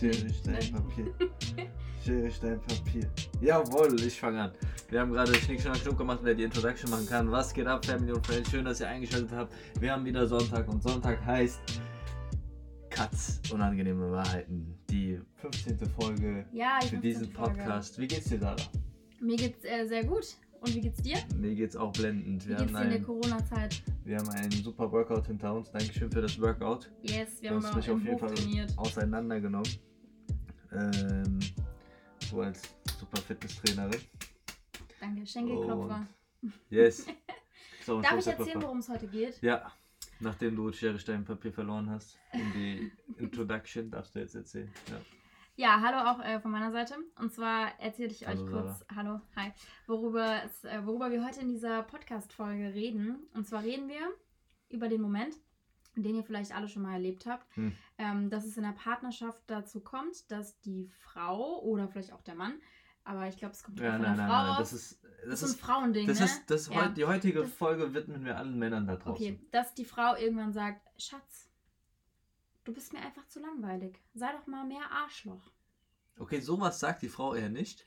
Schere, Stein, Papier. Schere, Stein, Papier. Jawohl, ich fange an. Wir haben gerade Schnick, Schnack, Schnuck gemacht, wer die Introduction machen kann. Was geht ab, Family und Friends? Schön, dass ihr eingeschaltet habt. Wir haben wieder Sonntag und Sonntag heißt Katz, unangenehme Wahrheiten. Die 15. Folge Ja, die für 15. diesen Folge. Podcast. Wie geht's dir, Dada? Mir geht's äh, sehr gut. Und wie geht's dir? Mir geht's auch blendend. Wie Wir geht's haben, dir in der Corona-Zeit? wir haben einen super Workout hinter uns. Dankeschön für das Workout. Yes, wir Du haben auch mich auf jeden Fall trainiert. auseinandergenommen. Ähm, so als super Fitnesstrainerin. Danke, Schenkelklopfer. Yes. Darf ich erzählen, worum es heute geht? Ja, nachdem du Schere, Stein, Papier verloren hast in die Introduction, darfst du jetzt erzählen. Ja. Ja, hallo auch äh, von meiner Seite. Und zwar erzähle ich euch Hallo, kurz, hallo, hi, worüber, es, äh, worüber wir heute in dieser Podcast-Folge reden. Und zwar reden wir über den Moment, den ihr vielleicht alle schon mal erlebt habt, Hm. ähm, dass es in der Partnerschaft dazu kommt, dass die Frau oder vielleicht auch der Mann, aber ich glaube, es kommt Ja, von nein, der Frau nein, das ist, das das ist ein Frauending, das ne? ist, das Ja. die heutige Das- Folge widmen wir allen Männern da draußen. Okay, dass die Frau irgendwann sagt, Schatz, du bist mir einfach zu langweilig. Sei doch mal mehr Arschloch. Okay, sowas sagt die Frau eher nicht.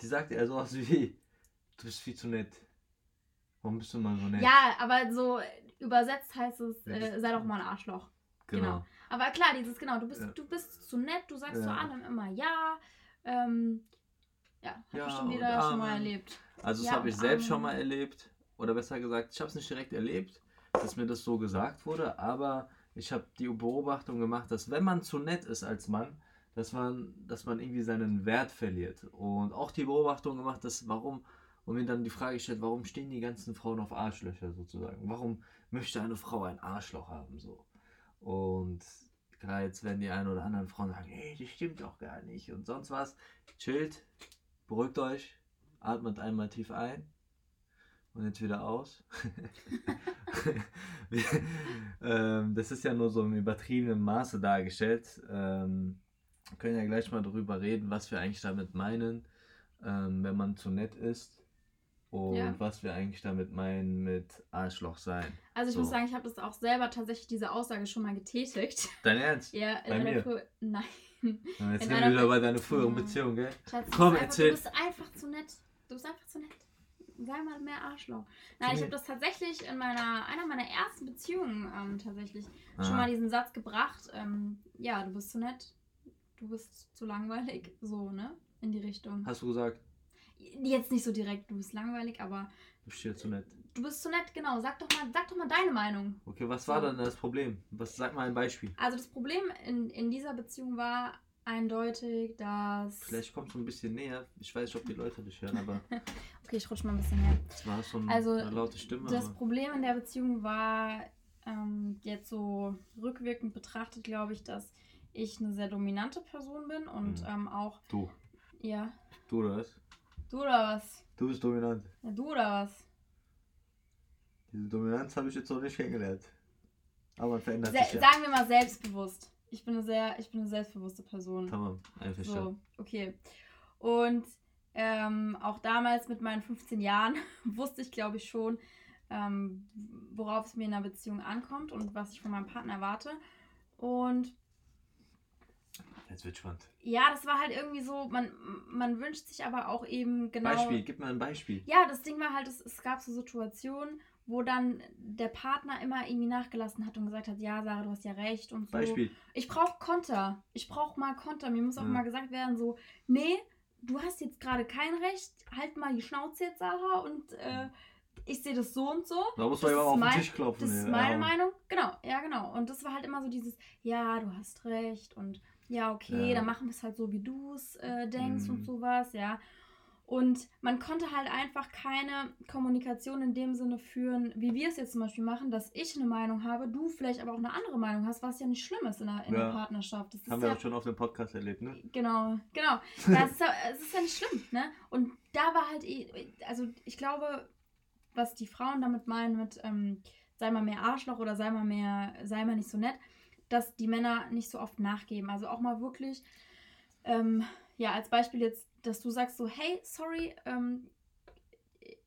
Die sagt eher sowas wie, du bist viel zu nett. Warum bist du mal so nett? Ja, aber so übersetzt heißt es, äh, sei doch mal ein Arschloch. genau. genau. Aber klar, dieses, genau, du bist, Ja. du bist zu nett, du sagst zu Ja. allem immer ja. Ähm, ja, hab Ja, ich schon und wieder schon mal erlebt. Also das habe ich selbst schon mal erlebt. Oder besser gesagt, ich habe es nicht direkt erlebt, dass mir das so gesagt wurde, aber ich habe die Beobachtung gemacht, dass wenn man zu nett ist als Mann, dass man, dass man irgendwie seinen Wert verliert. Und auch die Beobachtung gemacht, dass warum, und mir dann die Frage gestellt, warum stehen die ganzen Frauen auf Arschlöcher sozusagen? Warum möchte eine Frau ein Arschloch haben so? Und klar, jetzt werden die ein oder anderen Frauen sagen, hey, das stimmt doch gar nicht und sonst was. Chillt, beruhigt euch, atmet einmal tief ein und jetzt wieder aus. Ähm, das ist ja nur so im übertriebenen Maße dargestellt. Ähm, können ja gleich mal darüber reden, was wir eigentlich damit meinen, ähm, wenn man zu nett ist. Und Ja. was wir eigentlich damit meinen mit Arschloch sein. Also ich So. muss sagen, ich habe das auch selber tatsächlich diese Aussage schon mal getätigt. Dein Ernst? Ja, Bei in mir? einer Früh- Nein. Jetzt In sind wir wieder bei deiner früheren Ja. Beziehung, gell? Schatz, Komm, einfach, erzähl. Du bist einfach zu nett. Du bist einfach zu nett. Sei mal mehr Arschloch. Nein, Zu ich mir. habe das tatsächlich in meiner, einer meiner ersten Beziehungen ähm, tatsächlich schon Ah. mal diesen Satz gebracht. Ähm, ja, du bist zu nett. Du bist zu langweilig. So, ne? In die Richtung. Hast du gesagt, Jetzt nicht so direkt, du bist langweilig, aber du bist hier zu nett? du bist zu nett, genau. Sag doch mal, sag doch mal deine Meinung. Okay, was war dann das Problem? Was, sag mal ein Beispiel. Also das Problem in, in dieser Beziehung war eindeutig, dass. Vielleicht kommst du ein bisschen näher. Ich weiß nicht, ob die Leute dich hören, aber Okay, ich rutsche mal ein bisschen her. zwar hast du ein- Also, eine laute Stimme. Das aber Problem in der Beziehung war ähm, jetzt so rückwirkend betrachtet, glaube ich, dass ich eine sehr dominante Person bin und Mhm. ähm, auch, du, ja, du oder was? Du oder was? Du bist dominant. Ja, du oder was? Diese Dominanz habe ich jetzt noch nicht kennengelernt. Aber verändert Se sich ja. Sagen wir mal selbstbewusst. Ich bin eine sehr, ich bin eine selbstbewusste Person. Tamam, einverstanden. So, okay. Und ähm, auch damals mit meinen 15 Jahren wusste ich, glaube ich, schon, ähm, worauf es mir in einer Beziehung ankommt und was ich von meinem Partner erwarte. Und Jetzt wird spannend. ja, das war halt irgendwie so, man, man wünscht sich aber auch eben genau. Beispiel, gib mir ein Beispiel. Ja, das Ding war halt, es, es gab so Situationen, wo dann der Partner immer irgendwie nachgelassen hat und gesagt hat, ja, Sarah, du hast ja recht und so. Beispiel. Ich brauche Konter. Ich brauche mal Konter. Mir muss auch Ja. mal gesagt werden, so, nee, du hast jetzt gerade kein Recht. Halt mal die Schnauze jetzt, Sarah, und äh, ich sehe das so und so. Da muss Das man ist immer auf den mein- Tisch klopfen. Das ist ja. meine Meinung. Genau, ja, genau. Und das war halt immer so dieses, ja, du hast recht und ja, okay, Ja. dann machen wir es halt so, wie du es äh, denkst Mhm. und sowas, ja. Und man konnte halt einfach keine Kommunikation in dem Sinne führen, wie wir es jetzt zum Beispiel machen, dass ich eine Meinung habe, du vielleicht aber auch eine andere Meinung hast, was ja nicht schlimm ist in der, in Ja. der Partnerschaft. Das Haben ja, wir auch schon auf dem Podcast erlebt, ne? Genau, genau. Ja, es, ist ja, es ist ja nicht schlimm, ne? Und da war halt, eh- also ich glaube, was die Frauen damit meinen mit ähm, sei mal mehr Arschloch oder sei mal mehr, sei mal nicht so nett, dass die Männer nicht so oft nachgeben. Also auch mal wirklich, ähm, ja, als Beispiel jetzt, dass du sagst so, hey, sorry, ähm,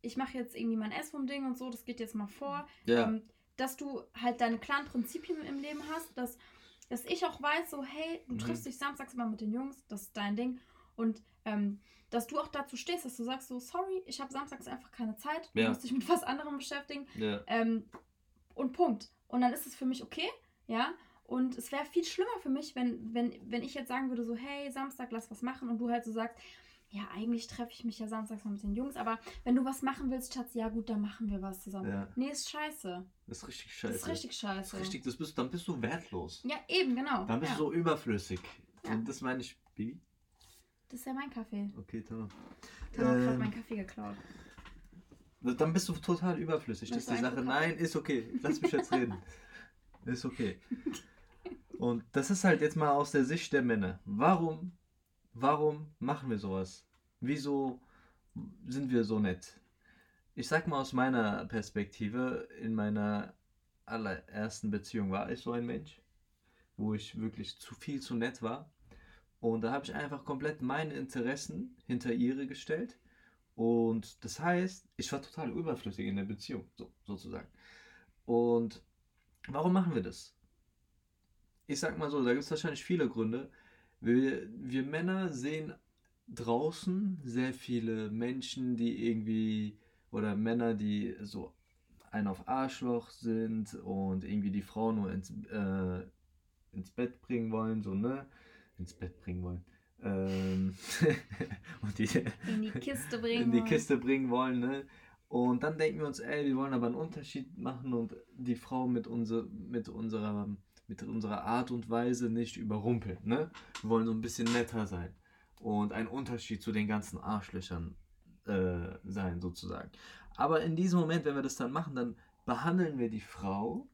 ich mache jetzt irgendwie mein S vom Ding und so, das geht jetzt mal vor Ja. ähm, dass du halt deine klaren Prinzipien im Leben hast, dass dass ich auch weiß, so, hey, du Mhm. triffst dich samstags immer mit den Jungs, das ist dein Ding. Und ähm, dass du auch dazu stehst, dass du sagst, so, sorry, ich habe samstags einfach keine Zeit, du Ja. musst dich mit was anderem beschäftigen. Ja. Ähm, und Punkt. Und dann ist es für mich okay, ja. Und es wäre viel schlimmer für mich, wenn, wenn, wenn ich jetzt sagen würde, so, hey, Samstag, lass was machen. Und du halt so sagst, ja, eigentlich treffe ich mich ja samstags mal mit den Jungs, aber wenn du was machen willst, Schatz, ja gut, dann machen wir was zusammen. Ja. Nee, ist scheiße. Das ist richtig Das scheiße. ist richtig Das scheiße. ist richtig, das bist, dann bist du wertlos. Ja, eben, genau. Dann bist ja. du so überflüssig. Ja. Und das meine ich, Bibi. Das ist ja mein Kaffee. Okay, hat gerade Ähm, meinen Kaffee geklaut. Dann bist du total überflüssig. Das ist die du Sache. Nein, ist okay. Lass mich jetzt reden. Ist okay. Und das ist halt jetzt mal aus der Sicht der Männer. Warum, warum machen wir sowas? Wieso sind wir so nett? Ich sag mal aus meiner Perspektive, in meiner allerersten Beziehung war ich so ein Mensch, wo ich wirklich zu viel zu nett war. Und da habe ich einfach komplett meine Interessen hinter ihre gestellt. Und das heißt, ich war total überflüssig in der Beziehung, so, sozusagen. Und warum machen wir das? Ich sag mal so, da gibt es wahrscheinlich viele Gründe. Wir, wir Männer sehen draußen sehr viele Menschen, die irgendwie, oder Männer, die so ein auf Arschloch sind und irgendwie die Frau nur ins, äh, ins Bett bringen wollen, so, ne? Ins Bett bringen wollen. Ähm, und die, In die Kiste bringen. in die wollen. Kiste bringen wollen, ne? Und dann denken wir uns, ey, wir wollen aber einen Unterschied machen und die Frau mit, unser, mit, unserer, mit unserer Art und Weise nicht überrumpeln, ne? Wir wollen so ein bisschen netter sein und ein Unterschied zu den ganzen Arschlöchern äh, sein, sozusagen. Aber in diesem Moment, wenn wir das dann machen, dann behandeln wir die Frau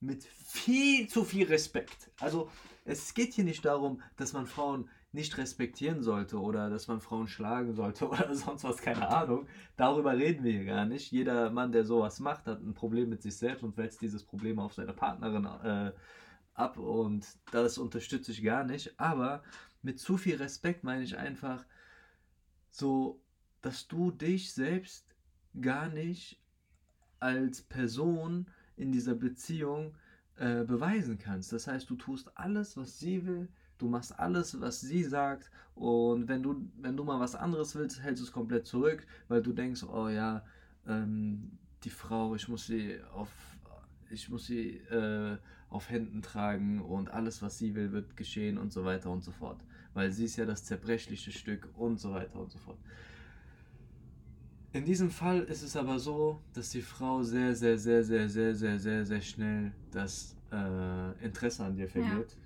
mit viel zu viel Respekt. Also es geht hier nicht darum, dass man Frauen nicht respektieren sollte oder dass man Frauen schlagen sollte oder sonst was, keine Ahnung. Darüber reden wir hier gar nicht. Jeder Mann, der sowas macht, hat ein Problem mit sich selbst und wälzt dieses Problem auf seine Partnerin äh, ab und das unterstütze ich gar nicht. Aber mit zu viel Respekt meine ich einfach so, dass du dich selbst gar nicht als Person in dieser Beziehung äh, beweisen kannst. Das heißt, du tust alles, was sie will, du machst alles, was sie sagt und wenn du, wenn du mal was anderes willst, hältst du es komplett zurück, weil du denkst, oh ja, ähm, die Frau, ich muss sie auf, ich muss sie äh, auf Händen tragen und alles, was sie will, wird geschehen und so weiter und so fort. Weil sie ist ja das zerbrechliche Stück und so weiter und so fort. In diesem Fall ist es aber so, dass die Frau sehr, sehr, sehr, sehr, sehr, sehr, sehr, sehr schnell das äh, Interesse an dir verliert,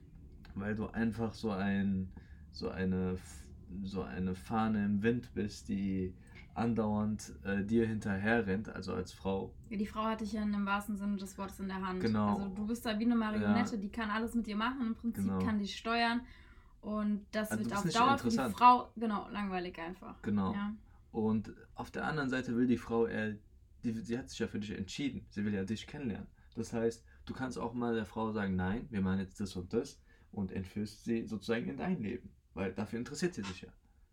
weil du einfach so ein, so eine, so eine Fahne im Wind bist, die andauernd äh, dir hinterher rennt, also als Frau. Ja, die Frau hatte ich ja in dem wahrsten Sinne des Wortes in der Hand. Genau. Also du bist da wie eine Marionette, die kann alles mit dir machen, im Prinzip Genau. kann dich steuern. Und das Also wird auf Dauer für die interessant. Frau, genau, langweilig einfach. Genau. Ja. Und auf der anderen Seite will die Frau eher, die, sie hat sich ja für dich entschieden. Sie will ja dich kennenlernen. Das heißt, du kannst auch mal der Frau sagen, nein, wir machen jetzt das und das und entführst sie sozusagen in dein Leben. Weil dafür interessiert sie sich ja.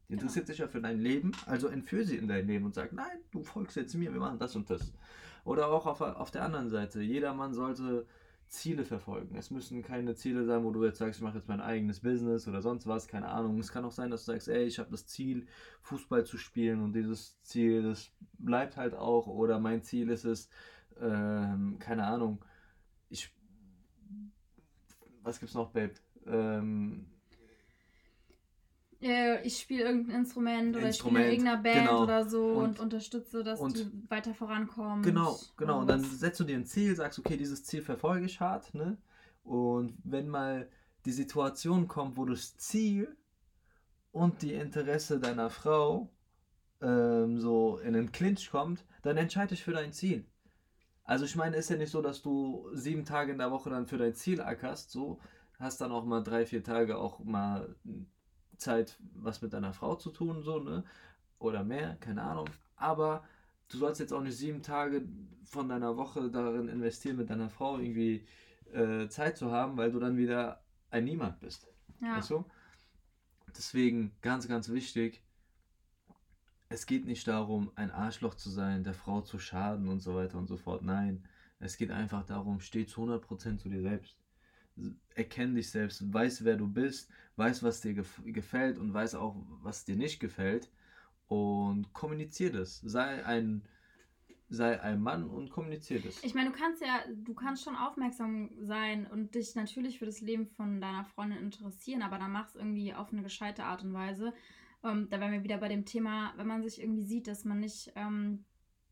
Die Genau. interessiert sich ja für dein Leben, also entführ sie in dein Leben und sag, nein, du folgst jetzt mir, wir machen das und das. Oder auch auf, auf der anderen Seite, jeder Mann sollte Ziele verfolgen. Es müssen keine Ziele sein, wo du jetzt sagst, ich mache jetzt mein eigenes Business oder sonst was, keine Ahnung. Es kann auch sein, dass du sagst, ey, ich habe das Ziel, Fußball zu spielen und dieses Ziel, das bleibt halt auch. Oder mein Ziel ist es, ähm, keine Ahnung, ich. Was gibt's noch, Babe? Ähm, Äh, ich spiele irgendein Instrument oder Instrument, ich spiele in irgendeiner Band genau. oder so und, Und- unterstütze, dass und- die weiter vorankommen. Genau, genau. Und dann was. setzt du dir ein Ziel, sagst, okay, dieses Ziel verfolge ich hart, ne? Und wenn mal die Situation kommt, wo das Ziel und die Interesse deiner Frau ähm, so in den Clinch kommt, dann entscheide dich für dein Ziel. Also ich meine, ist ja nicht so, dass du sieben Tage in der Woche dann für dein Ziel ackerst, so hast dann auch mal drei, vier Tage auch mal Zeit, was mit deiner Frau zu tun, so, ne? Oder mehr, keine Ahnung. Aber du sollst jetzt auch nicht sieben Tage von deiner Woche darin investieren, mit deiner Frau irgendwie äh, Zeit zu haben, weil du dann wieder ein Niemand bist. Ja. Weißt du? Deswegen ganz, ganz wichtig, es geht nicht darum, ein Arschloch zu sein, der Frau zu schaden und so weiter und so fort. Nein, es geht einfach darum, steh zu 100% zu dir selbst. Erkenn dich selbst, weiß, wer du bist, weiß, was dir gef gefällt und weiß auch, was dir nicht gefällt und kommunizier das. Sei ein sei ein Mann und kommunizier das. Ich meine, du kannst ja, du kannst schon aufmerksam sein und dich natürlich für das Leben von deiner Freundin interessieren, aber dann mach es irgendwie auf eine gescheite Art und Weise. Ähm, da wären wir wieder bei dem Thema, wenn man sich irgendwie sieht, dass man nicht ähm,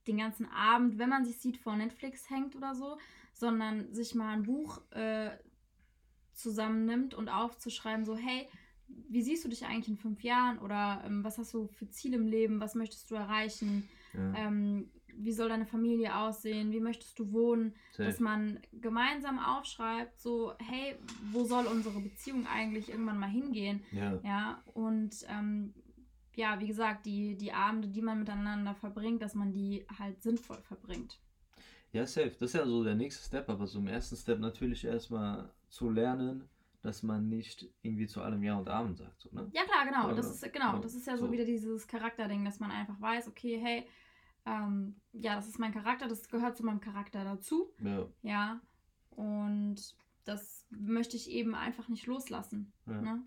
den ganzen Abend, wenn man sich sieht, vor Netflix hängt oder so, sondern sich mal ein Buch äh, zusammennimmt und aufzuschreiben, so, hey, wie siehst du dich eigentlich in fünf Jahren oder ähm, was hast du für Ziele im Leben, was möchtest du erreichen? Ja. Ähm, wie soll deine Familie aussehen, wie möchtest du wohnen, Safe. dass man gemeinsam aufschreibt, so, hey, wo soll unsere Beziehung eigentlich irgendwann mal hingehen? Ja. ja und ähm, ja, wie gesagt, die, die Abende, die man miteinander verbringt, dass man die halt sinnvoll verbringt. Ja, safe. Das ist ja so der nächste Step, aber so im ersten Step natürlich erstmal zu lernen, dass man nicht irgendwie zu allem Ja und Amen sagt. So, ne? Ja, klar, genau. Oder, das ist, genau, das ist ja so, so wieder dieses Charakterding, dass man einfach weiß, okay, hey, ähm, ja, das ist mein Charakter, das gehört zu meinem Charakter dazu. Ja. Ja. Und das möchte ich eben einfach nicht loslassen. Ja. Ne?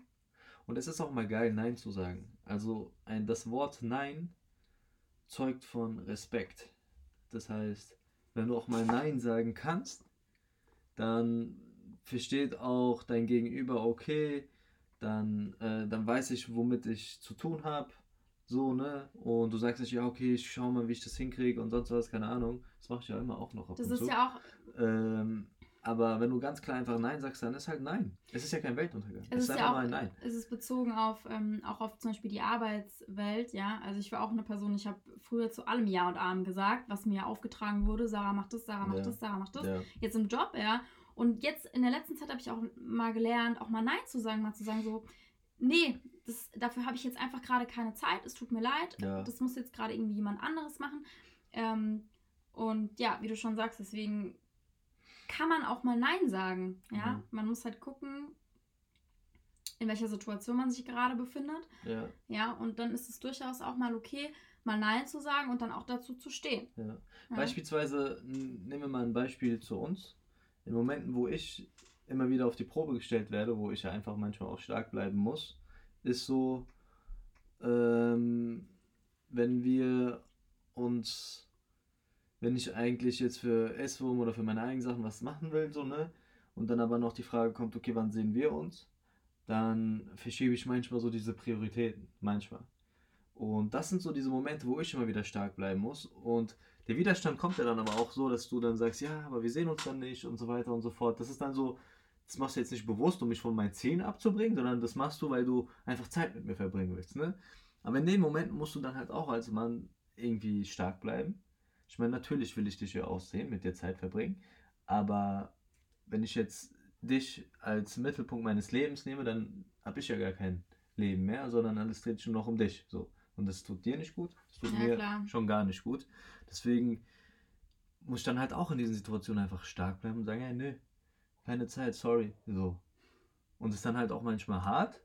Und es ist auch mal geil, Nein zu sagen. Also ein, das Wort Nein zeugt von Respekt. Das heißt, wenn du auch mal Nein sagen kannst, dann versteht auch dein Gegenüber, okay, dann, äh, dann weiß ich, womit ich zu tun habe so, ne? Und du sagst nicht, ja, okay, ich schau mal, wie ich das hinkriege und sonst was, keine Ahnung. Das mache ich ja immer auch noch. das ist zu. ja auch. Ähm, aber wenn du ganz klar einfach Nein sagst, dann ist halt Nein. Es ist ja kein Weltuntergang. Es, es ist, ist einfach ja auch, mal ein Nein. Es ist bezogen auf, ähm, auch auf zum Beispiel die Arbeitswelt, ja. Also ich war auch eine Person, ich habe früher zu allem Ja und Amen gesagt, was mir aufgetragen wurde. Sarah macht das, Sarah macht ja. das, Sarah macht das. Ja. Jetzt im Job, ja. Und jetzt in der letzten Zeit habe ich auch mal gelernt, auch mal Nein zu sagen, mal zu sagen, so, nee, das, dafür habe ich jetzt einfach gerade keine Zeit, es tut mir leid, ja. das muss jetzt gerade irgendwie jemand anderes machen. Ähm, und ja, wie du schon sagst, deswegen kann man auch mal Nein sagen. Ja, mhm. man muss halt gucken, in welcher Situation man sich gerade befindet. Ja. Ja, und dann ist es durchaus auch mal okay, mal Nein zu sagen und dann auch dazu zu stehen. Ja. Ja. Beispielsweise, nehmen wir mal ein Beispiel zu uns. In Momenten, wo ich immer wieder auf die Probe gestellt werde, wo ich ja einfach manchmal auch stark bleiben muss, ist so, ähm, wenn wir uns, wenn ich eigentlich jetzt für S-Wurm oder für meine eigenen Sachen was machen will, so, ne, und dann aber noch die Frage kommt, okay, wann sehen wir uns, dann verschiebe ich manchmal so diese Prioritäten, manchmal. Und das sind so diese Momente, wo ich immer wieder stark bleiben muss. Und der Widerstand kommt ja dann aber auch so, dass du dann sagst, ja, aber wir sehen uns dann nicht und so weiter und so fort. Das ist dann so, das machst du jetzt nicht bewusst, um mich von meinen Zielen abzubringen, sondern das machst du, weil du einfach Zeit mit mir verbringen willst. Ne? Aber in dem Moment musst du dann halt auch als Mann irgendwie stark bleiben. Ich meine, natürlich will ich dich ja auch sehen, mit dir Zeit verbringen, aber wenn ich jetzt dich als Mittelpunkt meines Lebens nehme, dann habe ich ja gar kein Leben mehr, sondern alles dreht sich nur noch um dich. So. Und das tut dir nicht gut, das tut ja, mir klar. schon gar nicht gut. Deswegen muss ich dann halt auch in diesen Situationen einfach stark bleiben und sagen, ja, nö, keine Zeit, sorry. So. Und ist dann halt auch manchmal hart,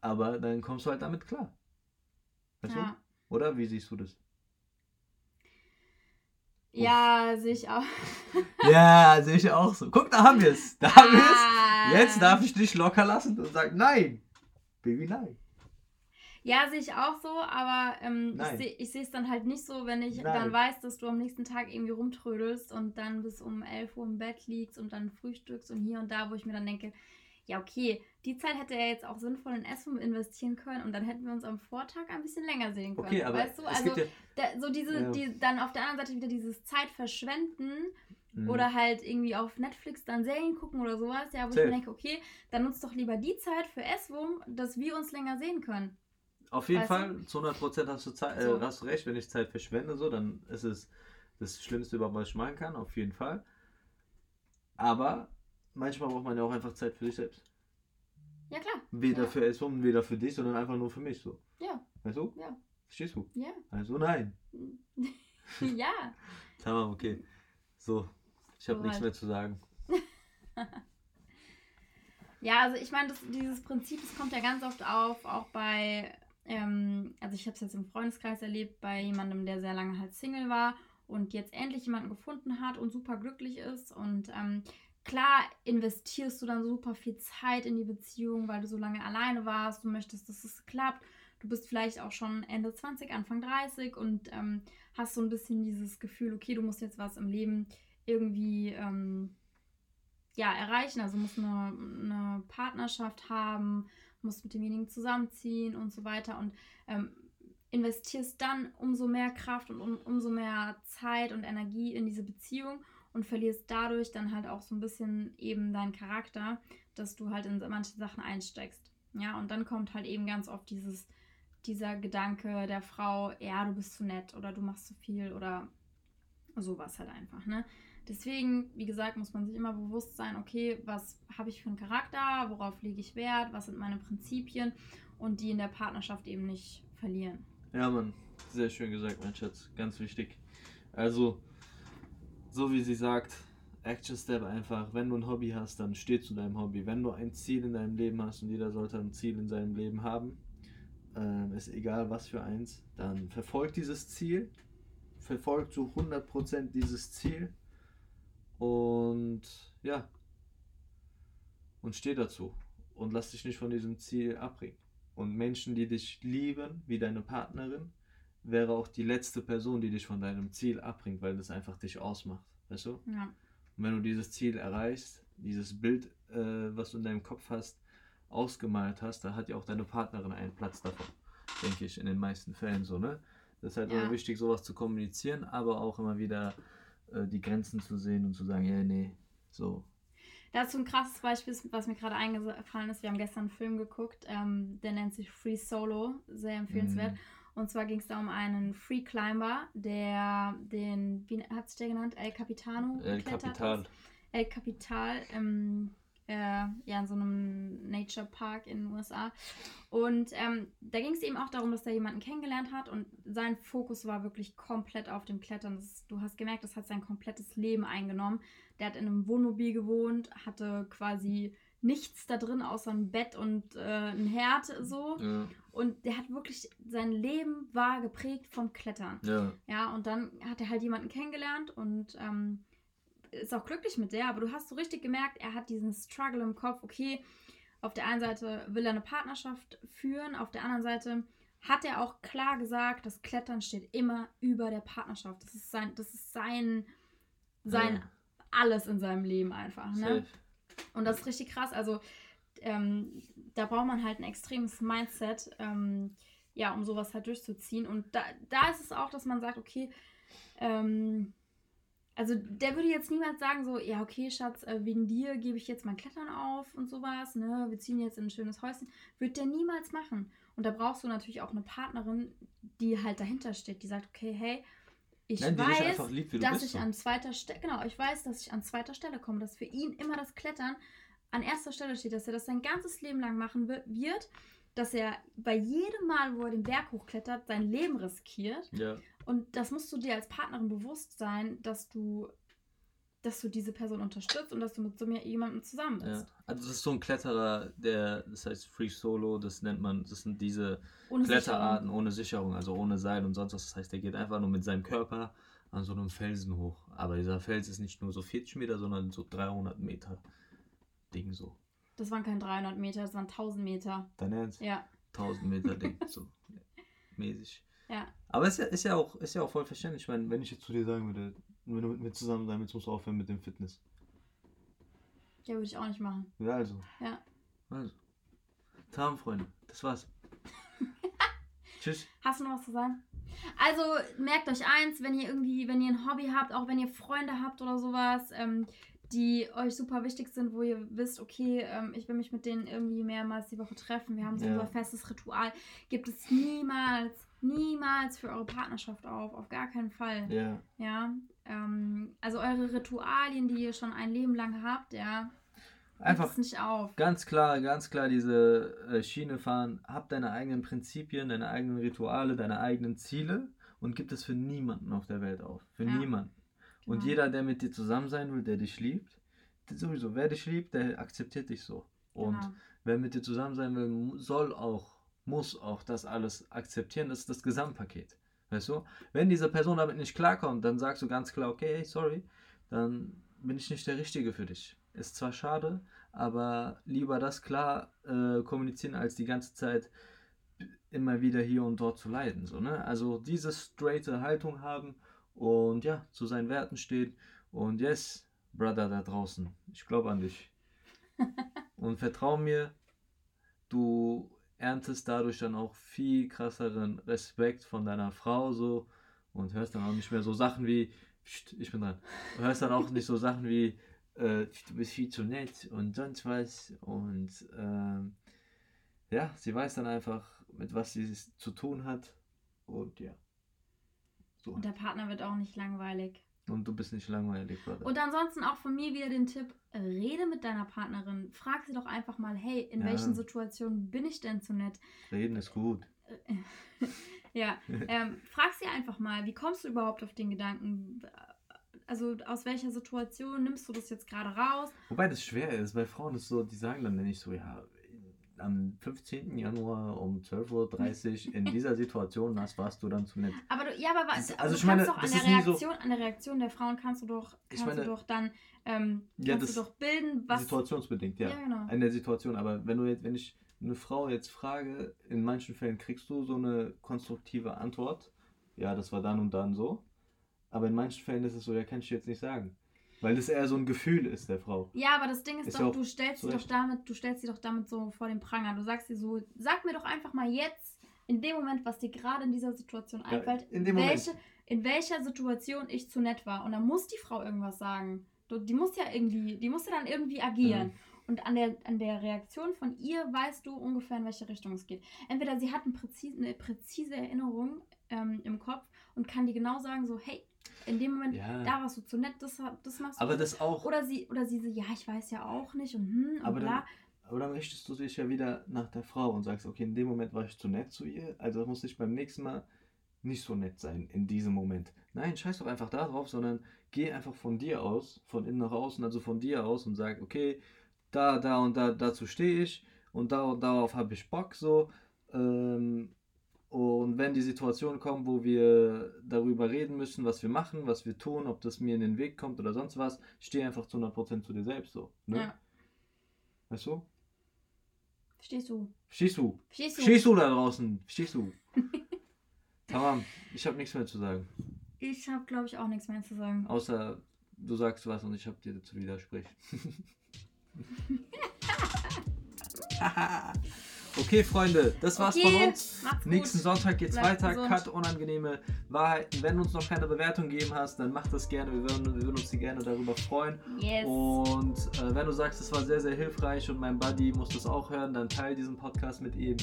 aber dann kommst du halt damit klar. Weißt ja. du? Oder wie siehst du das? Ja, sehe ich auch. ja, sehe ich auch so. Guck, da haben wir es. Da haben wir es. Jetzt darf ich dich locker lassen und sagen, nein. Baby, nein. Ja, sehe ich auch so, aber ähm, ich sehe es dann halt nicht so, wenn ich Nein. dann weiß, dass du am nächsten Tag irgendwie rumtrödelst und dann bis um 11 Uhr im Bett liegst und dann frühstückst und hier und da, wo ich mir dann denke, ja, okay, die Zeit hätte er jetzt auch sinnvoll in Essen investieren können und dann hätten wir uns am Vortag ein bisschen länger sehen können. Okay, aber weißt du, also ja, da, so diese, ja. die, dann auf der anderen Seite wieder dieses Zeitverschwenden mhm. oder halt irgendwie auf Netflix dann Serien gucken oder sowas, ja, wo Safe. ich mir denke, okay, dann nutzt doch lieber die Zeit für Esswurm, dass wir uns länger sehen können. Auf jeden weißt Fall, du? zu 100% hast du, Zeit, äh, so. hast du recht, wenn ich Zeit verschwende, so, dann ist es das Schlimmste überhaupt, was ich machen kann, auf jeden Fall. Aber manchmal braucht man ja auch einfach Zeit für sich selbst. Ja, klar. Weder ja. für Esum, weder für dich, sondern einfach nur für mich, so. Ja. Weißt du? Ja. Verstehst du? Ja. Also nein. ja. Tamam, okay. So, ich habe nichts halt. mehr zu sagen. ja, also ich meine, dieses Prinzip, das kommt ja ganz oft auf, auch bei ähm, also ich habe es jetzt im Freundeskreis erlebt bei jemandem, der sehr lange halt Single war und jetzt endlich jemanden gefunden hat und super glücklich ist. Und ähm, klar investierst du dann super viel Zeit in die Beziehung, weil du so lange alleine warst, du möchtest, dass es klappt. Du bist vielleicht auch schon Ende 20, Anfang 30 und ähm, hast so ein bisschen dieses Gefühl, okay, du musst jetzt was im Leben irgendwie ähm, ja, erreichen. Also musst eine, eine Partnerschaft haben, musst mit demjenigen zusammenziehen und so weiter. Und ähm, investierst dann umso mehr Kraft und um, umso mehr Zeit und Energie in diese Beziehung und verlierst dadurch dann halt auch so ein bisschen eben deinen Charakter, dass du halt in manche Sachen einsteckst. Ja, und dann kommt halt eben ganz oft dieses, dieser Gedanke der Frau, ja, du bist zu nett oder du machst zu viel oder sowas halt einfach, ne? Deswegen, wie gesagt, muss man sich immer bewusst sein, okay, was habe ich für einen Charakter, worauf lege ich Wert, was sind meine Prinzipien und die in der Partnerschaft eben nicht verlieren. Ja, Mann, sehr schön gesagt, mein Schatz, ganz wichtig. Also, so wie sie sagt, Action Step einfach, wenn du ein Hobby hast, dann steh zu deinem Hobby. Wenn du ein Ziel in deinem Leben hast und jeder sollte ein Ziel in seinem Leben haben, äh, ist egal was für eins, dann verfolg dieses Ziel, verfolg zu 100% dieses Ziel und ja, und steh dazu und lass dich nicht von diesem Ziel abbringen. Und Menschen, die dich lieben, wie deine Partnerin, wäre auch die letzte Person, die dich von deinem Ziel abbringt, weil das einfach dich ausmacht. Weißt du? Ja. Und wenn du dieses Ziel erreichst, dieses Bild, äh, was du in deinem Kopf hast, ausgemalt hast, da hat ja auch deine Partnerin einen Platz davon. Denke ich, in den meisten Fällen so, ne? Das ist halt ja. immer wichtig, sowas zu kommunizieren, aber auch immer wieder äh, die Grenzen zu sehen und zu sagen, ja, nee, so, Dazu ein krasses Beispiel, was mir gerade eingefallen ist. Wir haben gestern einen Film geguckt, ähm, der nennt sich Free Solo, sehr empfehlenswert. Mhm. Und zwar ging es da um einen Free Climber, der den, wie hat sich der genannt? El Capitano? El Capital. El Capital im äh, ja, in so einem Nature Park in den USA. Und ähm, da ging es eben auch darum, dass er jemanden kennengelernt hat und sein Fokus war wirklich komplett auf dem Klettern. Das, du hast gemerkt, das hat sein komplettes Leben eingenommen. Der hat in einem Wohnmobil gewohnt, hatte quasi nichts da drin außer ein Bett und äh, ein Herd so. Ja. Und der hat wirklich, sein Leben war geprägt vom Klettern. Ja. Ja, und dann hat er halt jemanden kennengelernt und ähm, ist auch glücklich mit der, aber du hast so richtig gemerkt, er hat diesen Struggle im Kopf, okay, auf der einen Seite will er eine Partnerschaft führen, auf der anderen Seite hat er auch klar gesagt, das Klettern steht immer über der Partnerschaft. Das ist sein, das ist sein, sein ja. alles in seinem Leben einfach. Ne? Und das ist richtig krass. Also ähm, da braucht man halt ein extremes Mindset, ähm, ja, um sowas halt durchzuziehen. Und da, da ist es auch, dass man sagt, okay, ähm, also der würde jetzt niemals sagen so, ja, okay, Schatz, äh, wegen dir gebe ich jetzt mein Klettern auf und sowas, ne? Wir ziehen jetzt in ein schönes Häuschen. Würde der niemals machen. Und da brauchst du natürlich auch eine Partnerin, die halt dahinter steht, die sagt, okay, hey, ich Nein, weiß, lieb, dass ich so. an zweiter Stelle, genau, ich weiß, dass ich an zweiter Stelle komme, dass für ihn immer das Klettern an erster Stelle steht, dass er das sein ganzes Leben lang machen wird, dass er bei jedem Mal, wo er den Berg hochklettert, sein Leben riskiert. Ja. Und das musst du dir als Partnerin bewusst sein, dass du, dass du diese Person unterstützt und dass du mit so jemandem zusammen bist. Ja. Also das ist so ein Kletterer, der, das heißt Free Solo, das nennt man, das sind diese ohne Kletterarten Sicherung. ohne Sicherung, also ohne Seil und sonst was. Das heißt, der geht einfach nur mit seinem Körper an so einem Felsen hoch. Aber dieser Fels ist nicht nur so 40 Meter, sondern so 300 Meter Ding so. Das waren keine 300 Meter, das waren 1000 Meter. Dein Ernst? Ja. 1000 Meter Ding, so mäßig. Ja. Aber es ist ja, ist ja, auch, ist ja auch voll verständlich. Ich meine, wenn ich jetzt zu dir sagen würde, wenn du mit mir zusammen sein willst, musst du aufhören mit dem Fitness. Ja, würde ich auch nicht machen. Ja, also. Ja. Also. Tam, Freunde. Das war's. Tschüss. Hast du noch was zu sagen? Also merkt euch eins, wenn ihr irgendwie, wenn ihr ein Hobby habt, auch wenn ihr Freunde habt oder sowas, ähm, die euch super wichtig sind, wo ihr wisst, okay, ähm, ich will mich mit denen irgendwie mehrmals die Woche treffen, wir haben so ja. unser festes Ritual, gibt es niemals, niemals für eure Partnerschaft auf, auf gar keinen Fall. Ja. Ja. Ähm, also eure Ritualien, die ihr schon ein Leben lang habt, ja. Einfach nicht auf. ganz klar, ganz klar diese äh, Schiene fahren. Hab deine eigenen Prinzipien, deine eigenen Rituale, deine eigenen Ziele und gib es für niemanden auf der Welt auf. Für ja. niemanden. Und genau. jeder, der mit dir zusammen sein will, der dich liebt, sowieso, wer dich liebt, der akzeptiert dich so. Und genau. wer mit dir zusammen sein will, soll auch, muss auch das alles akzeptieren. Das ist das Gesamtpaket. Weißt du? Wenn diese Person damit nicht klarkommt, dann sagst du ganz klar, okay, sorry, dann bin ich nicht der Richtige für dich. ist zwar schade, aber lieber das klar äh, kommunizieren, als die ganze Zeit immer wieder hier und dort zu leiden. So, ne? Also diese straighte Haltung haben und ja, zu seinen Werten steht. Und yes, Brother da draußen, ich glaube an dich. und vertrau mir, du erntest dadurch dann auch viel krasseren Respekt von deiner Frau so und hörst dann auch nicht mehr so Sachen wie, ich bin dran, du hörst dann auch nicht so Sachen wie, äh, du bist viel zu nett und sonst was und ähm, ja, sie weiß dann einfach, mit was sie es zu tun hat und ja. So. Und der Partner wird auch nicht langweilig. Und du bist nicht langweilig, Brother. Und ansonsten auch von mir wieder den Tipp, rede mit deiner Partnerin. Frag sie doch einfach mal, hey, in ja. welchen Situationen bin ich denn zu nett? Reden ist gut. ja, ähm, frag sie einfach mal, wie kommst du überhaupt auf den Gedanken? Also aus welcher Situation nimmst du das jetzt gerade raus? Wobei das schwer ist, weil Frauen ist so, die sagen dann nicht so, ja, am 15. Januar um 12.30 Uhr in dieser Situation, das warst du dann zu nett. Aber du, ja, aber was, also ich meine, doch an der, Reaktion, so, an der Reaktion der Frauen kannst du doch, kannst meine, du doch dann ähm, ja, kannst du doch bilden, was. Situationsbedingt, ja. ja genau. In der Situation. Aber wenn du jetzt, wenn ich eine Frau jetzt frage, in manchen Fällen kriegst du so eine konstruktive Antwort. Ja, das war dann und dann so. Aber in manchen Fällen ist es so, ja, kann ich jetzt nicht sagen. Weil das eher so ein Gefühl ist der Frau. Ja, aber das Ding ist, ist doch, du stellst sie doch damit, du stellst sie doch damit so vor den Pranger. Du sagst sie so, sag mir doch einfach mal jetzt, in dem Moment, was dir gerade in dieser Situation einfällt, ja, in, welche, in welcher Situation ich zu nett war. Und dann muss die Frau irgendwas sagen. Die muss ja irgendwie, die muss ja dann irgendwie agieren. Mhm. Und an der, an der Reaktion von ihr weißt du ungefähr, in welche Richtung es geht. Entweder sie hat eine präzise, eine präzise Erinnerung ähm, im Kopf und kann dir genau sagen, so, hey, in dem Moment, ja. da warst du zu nett, das, das machst du. Aber das auch. Oder sie, oder sie so, ja, ich weiß ja auch nicht und hm und aber bla. Dann, aber dann richtest du dich ja wieder nach der Frau und sagst, okay, in dem Moment war ich zu nett zu ihr, also muss ich beim nächsten Mal nicht so nett sein in diesem Moment. Nein, scheiß doch einfach darauf, sondern geh einfach von dir aus, von innen nach außen, also von dir aus und sag, okay, da, da und da, dazu stehe ich und da und darauf habe ich Bock so. Ähm, und wenn die Situation kommt, wo wir darüber reden müssen, was wir machen, was wir tun, ob das mir in den Weg kommt oder sonst was, steh einfach zu 100% zu dir selbst so. Ne? Ja. Weißt du? Verstehst du? Verstehst du? Verstehst du? Verstehst du da draußen? Verstehst du? Tamam, ich habe nichts mehr zu sagen. Ich habe, glaube ich, auch nichts mehr zu sagen. Außer du sagst was und ich habe dir dazu widersprechen. Okay, Freunde, das war's okay, von uns. Nächsten Sonntag geht's Bleib weiter. Gesund. Cut unangenehme Wahrheiten. Wenn du uns noch keine Bewertung gegeben hast, dann mach das gerne. Wir würden, wir würden uns gerne darüber freuen. Yes. Und äh, wenn du sagst, es war sehr, sehr hilfreich und mein Buddy muss das auch hören, dann teile diesen Podcast mit ihm.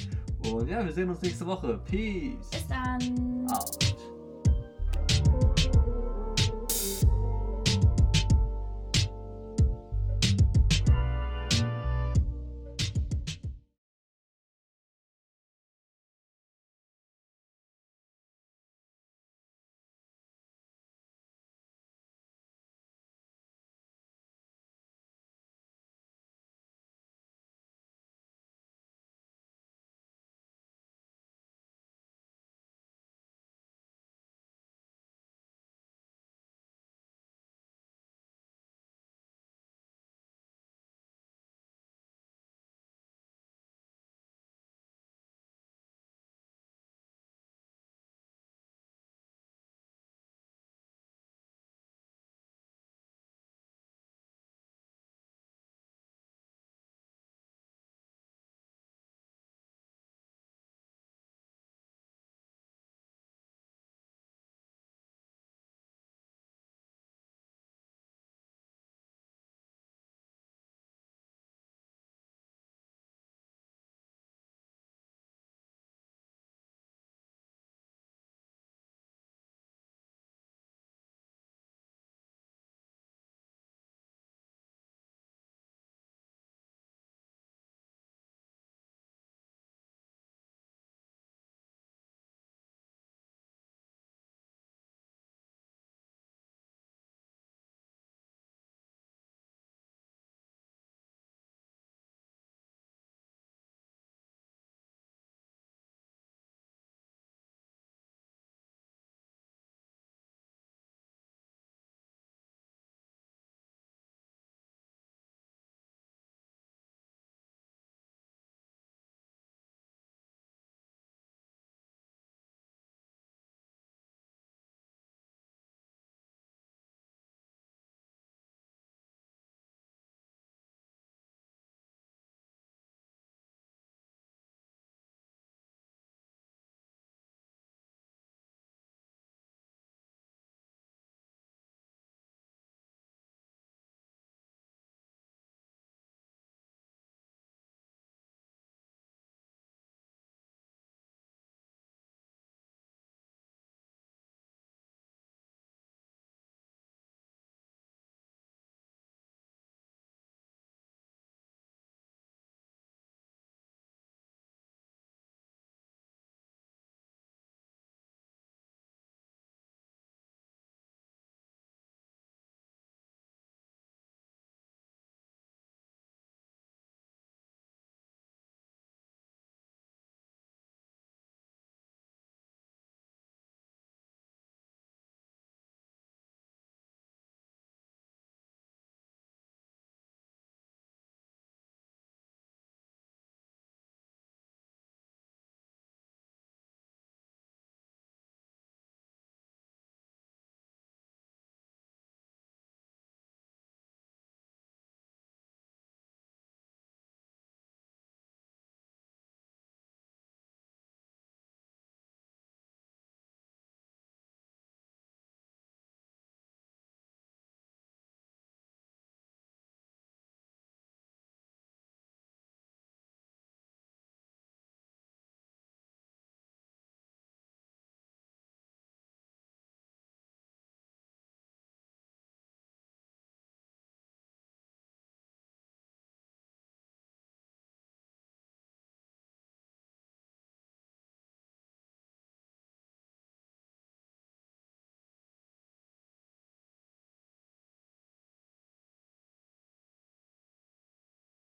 Und ja, wir sehen uns nächste Woche. Peace. Bis dann. Out.